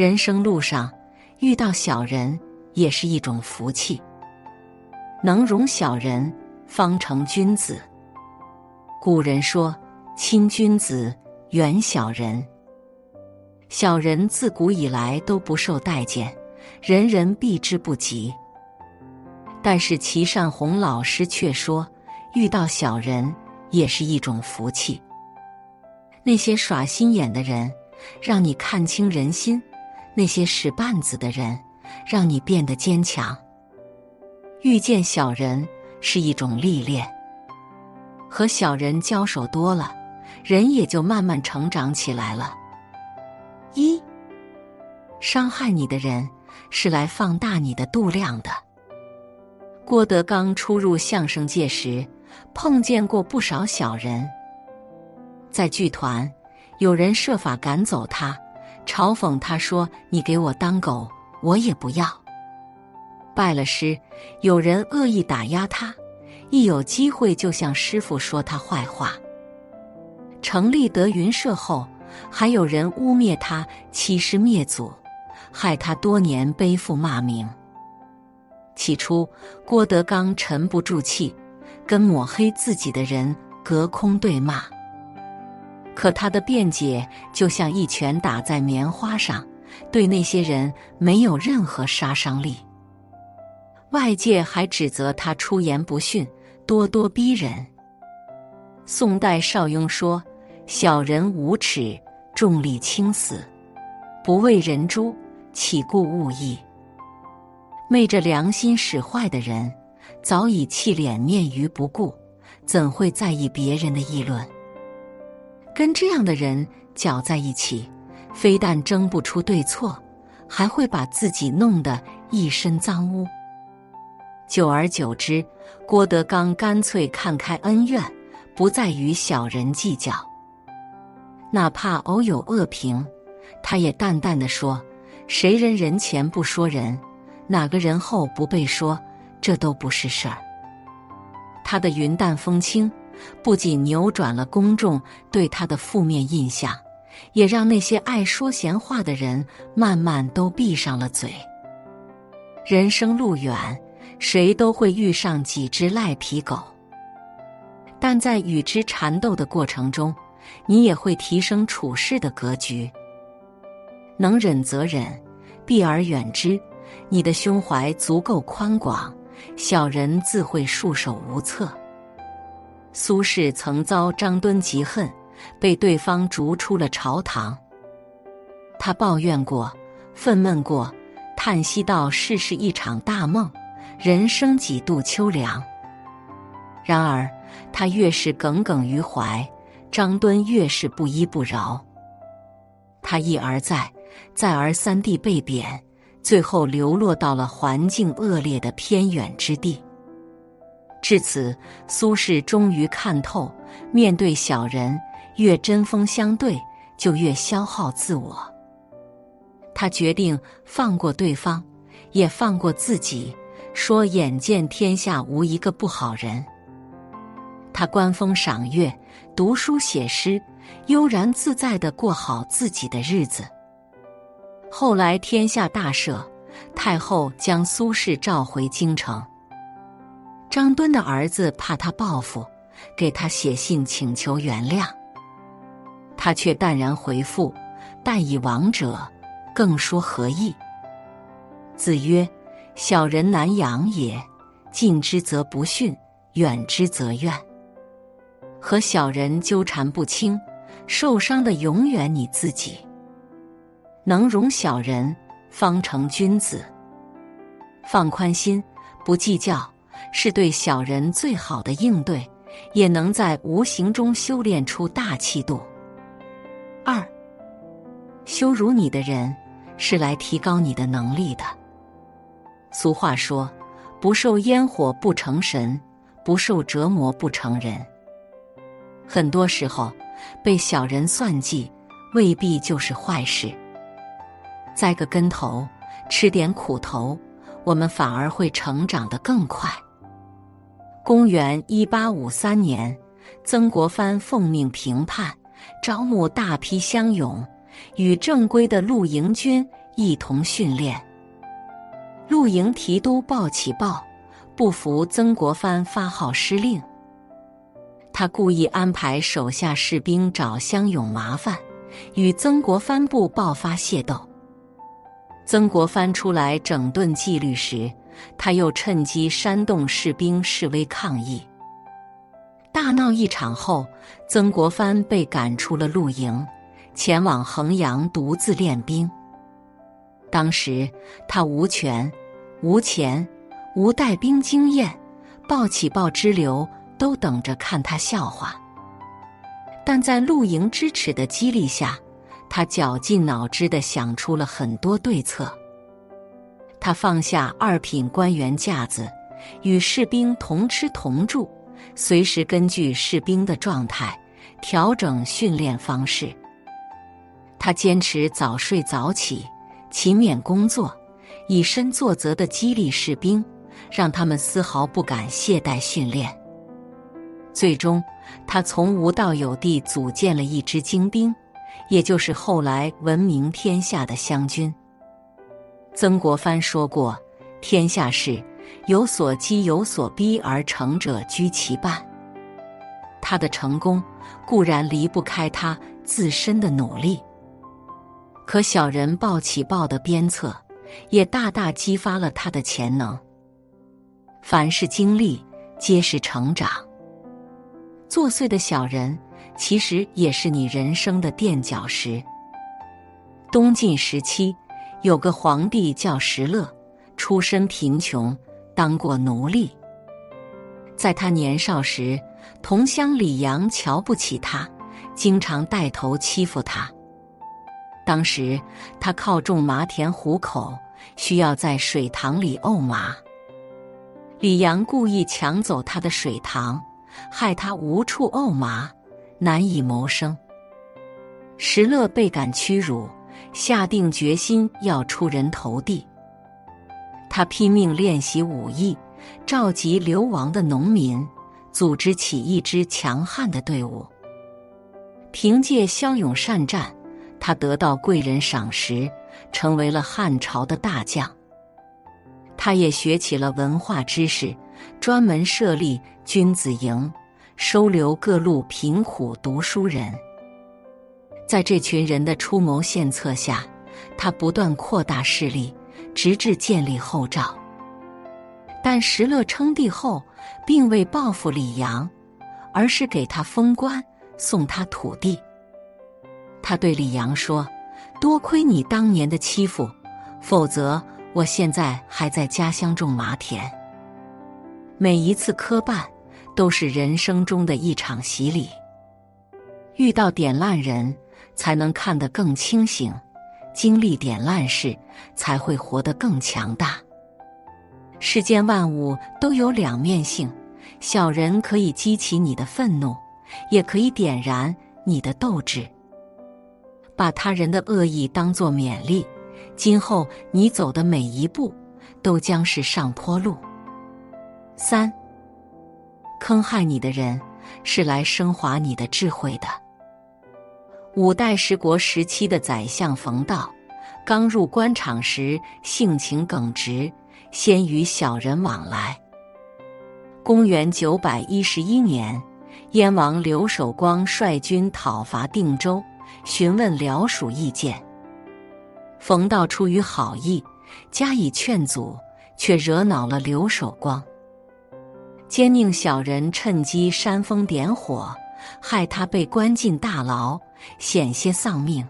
人生路上遇到小人也是一种福气。能容小人，方成君子。古人说：“亲君子，远小人。”小人自古以来都不受待见，人人避之不及。但是齐善红老师却说，遇到小人也是一种福气。那些耍心眼的人，让你看清人心；那些使绊子的人，让你变得坚强。遇见小人是一种历练，和小人交手多了，人也就慢慢成长起来了。一，伤害你的人是来放大你的度量的。郭德纲初入相声界时，碰见过不少小人。在剧团，有人设法赶走他，嘲讽他说：“你给我当狗，我也不要。”拜了师，有人恶意打压他，一有机会就向师傅说他坏话。成立德云社后。还有人污蔑他欺师灭祖，害他多年背负骂名。起初，郭德纲沉不住气，跟抹黑自己的人隔空对骂。可他的辩解就像一拳打在棉花上，对那些人没有任何杀伤力。外界还指责他出言不逊，咄咄逼人。宋代邵雍说。小人无耻，重利轻死，不为人诛，岂顾物议？昧着良心使坏的人，早已弃脸面于不顾，怎会在意别人的议论？跟这样的人搅在一起，非但争不出对错，还会把自己弄得一身脏污。久而久之，郭德纲干脆看开恩怨，不再与小人计较。哪怕偶有恶评，他也淡淡的说：“谁人人前不说人，哪个人后不被说，这都不是事儿。”他的云淡风轻，不仅扭转了公众对他的负面印象，也让那些爱说闲话的人慢慢都闭上了嘴。人生路远，谁都会遇上几只赖皮狗，但在与之缠斗的过程中。你也会提升处事的格局，能忍则忍，避而远之。你的胸怀足够宽广，小人自会束手无策。苏轼曾遭张敦嫉恨，被对方逐出了朝堂。他抱怨过，愤懑过，叹息道：“世事一场大梦，人生几度秋凉。”然而，他越是耿耿于怀。张敦越是不依不饶，他一而再、再而三地被贬，最后流落到了环境恶劣的偏远之地。至此，苏轼终于看透：面对小人，越针锋相对，就越消耗自我。他决定放过对方，也放过自己，说：“眼见天下无一个不好人。”他观风赏月，读书写诗，悠然自在的过好自己的日子。后来天下大赦，太后将苏轼召回京城。张敦的儿子怕他报复，给他写信请求原谅，他却淡然回复：“但以亡者，更说何意？”子曰：“小人难养也，近之则不逊，远之则怨。”和小人纠缠不清，受伤的永远你自己。能容小人，方成君子。放宽心，不计较，是对小人最好的应对，也能在无形中修炼出大气度。二，羞辱你的人，是来提高你的能力的。俗话说：“不受烟火不成神，不受折磨不成人。”很多时候，被小人算计，未必就是坏事。栽个跟头，吃点苦头，我们反而会成长得更快。公元一八五三年，曾国藩奉命平叛，招募大批乡勇，与正规的陆营军一同训练。陆营提督鲍起豹不服曾国藩发号施令，他故意安排手下士兵找乡勇麻烦，与曾国藩部爆发械斗。曾国藩出来整顿纪律时，他又趁机煽动士兵示威抗议。大闹一场后，曾国藩被赶出了陆营，前往衡阳独自练兵。当时他无权、无钱、无带兵经验，报起报之流都等着看他笑话。但在陆营支持的激励下，他绞尽脑汁的想出了很多对策。他放下二品官员架子，与士兵同吃同住。随时根据士兵的状态调整训练方式。他坚持早睡早起、勤勉工作，以身作则的激励士兵，让他们丝毫不敢懈怠训练。最终，他从无到有地组建了一支精兵，也就是后来闻名天下的湘军。曾国藩说过：“天下事。”有所激有所逼而成者居其半。他的成功固然离不开他自身的努力，可小人抱起抱的鞭策，也大大激发了他的潜能。凡是经历，皆是成长。作祟的小人，其实也是你人生的垫脚石。东晋时期，有个皇帝叫石勒，出身贫穷。当过奴隶，在他年少时，同乡李阳瞧不起他，经常带头欺负他。当时他靠种麻田糊口，需要在水塘里沤麻。李阳故意抢走他的水塘，害他无处沤麻，难以谋生。石勒倍感屈辱，下定决心要出人头地。他拼命练习武艺，召集流亡的农民，组织起一支强悍的队伍。凭借骁勇善战，他得到贵人赏识，成为了汉朝的大将。他也学起了文化知识，专门设立君子营，收留各路贫苦读书人。在这群人的出谋献策下，他不断扩大势力。直至建立后赵，但石勒称帝后，并未报复李阳，而是给他封官，送他土地。他对李阳说：“多亏你当年的欺负，否则我现在还在家乡种麻田。”每一次磕绊，都是人生中的一场洗礼。遇到点烂人，才能看得更清醒。经历点烂事，才会活得更强大。世间万物都有两面性，小人可以激起你的愤怒，也可以点燃你的斗志。把他人的恶意当作勉励，今后你走的每一步都将是上坡路。三，坑害你的人是来升华你的智慧的。五代十国时期的宰相冯道，刚入官场时性情耿直，先与小人往来。公元九百一十一年，燕王刘守光率军讨伐定州，询问辽属意见。冯道出于好意，加以劝阻，却惹恼了刘守光。奸佞小人趁机煽风点火，害他被关进大牢。险些丧命。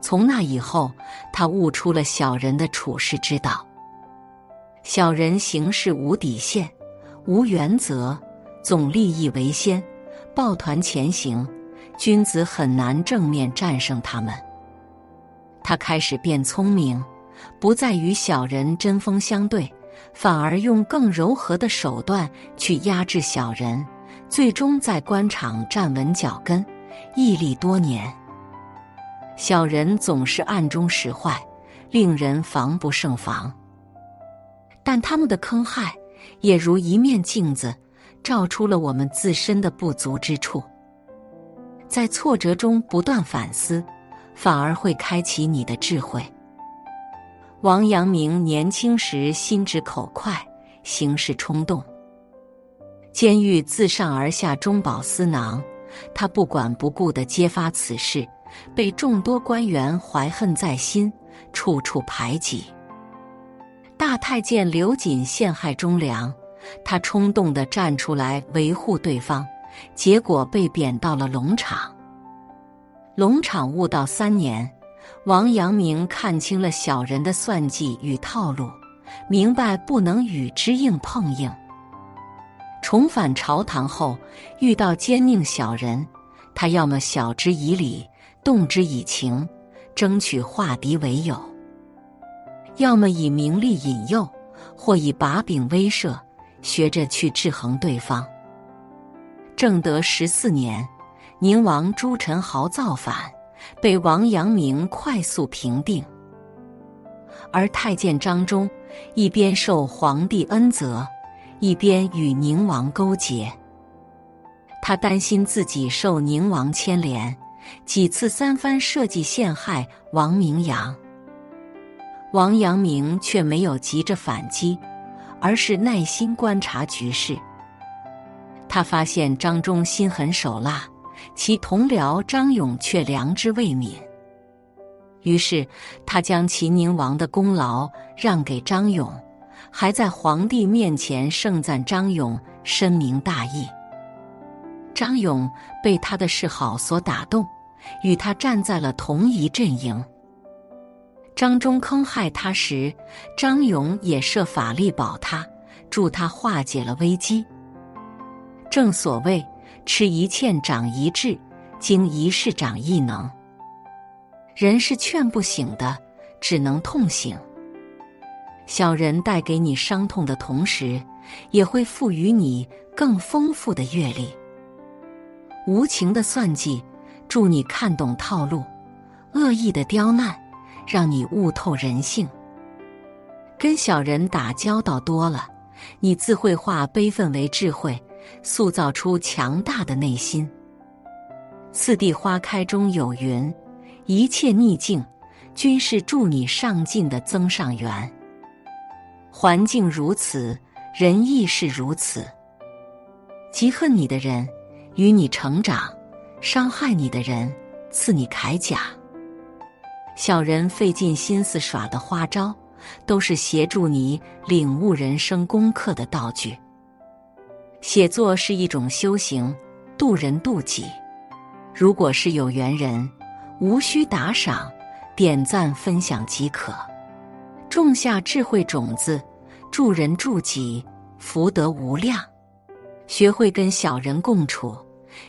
从那以后，他悟出了小人的处世之道。小人行事无底线、无原则，总利益为先，抱团前行。君子很难正面战胜他们。他开始变聪明，不再与小人针锋相对，反而用更柔和的手段去压制小人，最终在官场站稳脚跟。屹立多年，小人总是暗中使坏，令人防不胜防。但他们的坑害也如一面镜子，照出了我们自身的不足之处。在挫折中不断反思，反而会开启你的智慧。王阳明年轻时心直口快，行事冲动，监狱自上而下中饱私囊，他不管不顾地揭发此事，被众多官员怀恨在心，处处排挤。大太监刘瑾陷害忠良，他冲动地站出来维护对方，结果被贬到了龙场。龙场悟道三年。王阳明看清了小人的算计与套路，明白不能与之硬碰硬。重返朝堂后，遇到奸佞小人，他要么晓之以理，动之以情，争取化敌为友；要么以名利引诱，或以把柄威慑，学着去制衡对方。正德十四年，宁王朱宸濠造反。被王阳明快速平定，而太监张忠一边受皇帝恩泽，一边与宁王勾结。他担心自己受宁王牵连，几次三番设计陷害王明阳。王阳明却没有急着反击，而是耐心观察局势。他发现张忠心狠手辣。其同僚张勇却良知未泯，于是他将秦宁王的功劳让给张勇，还在皇帝面前盛赞张勇深明大义。张勇被他的示好所打动，与他站在了同一阵营。张忠坑害他时，张勇也设法力保他，助他化解了危机。正所谓。吃一堑长一智，经一事长一能。人是劝不醒的，只能痛醒。小人带给你伤痛的同时，也会赋予你更丰富的阅历。无情的算计，助你看懂套路；恶意的刁难，让你悟透人性。跟小人打交道多了，你自会化悲愤为智慧。塑造出强大的内心。四地花开中有云：“一切逆境，均是助你上进的增上缘。”环境如此，人亦是如此。嫉恨你的人，与你成长；伤害你的人，赐你铠甲。小人费尽心思耍的花招，都是协助你领悟人生功课的道具。写作是一种修行，渡人渡己。如果是有缘人，无需打赏，点赞分享即可。种下智慧种子，助人助己，福德无量。学会跟小人共处，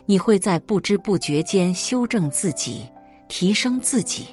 你会在不知不觉间修正自己，提升自己。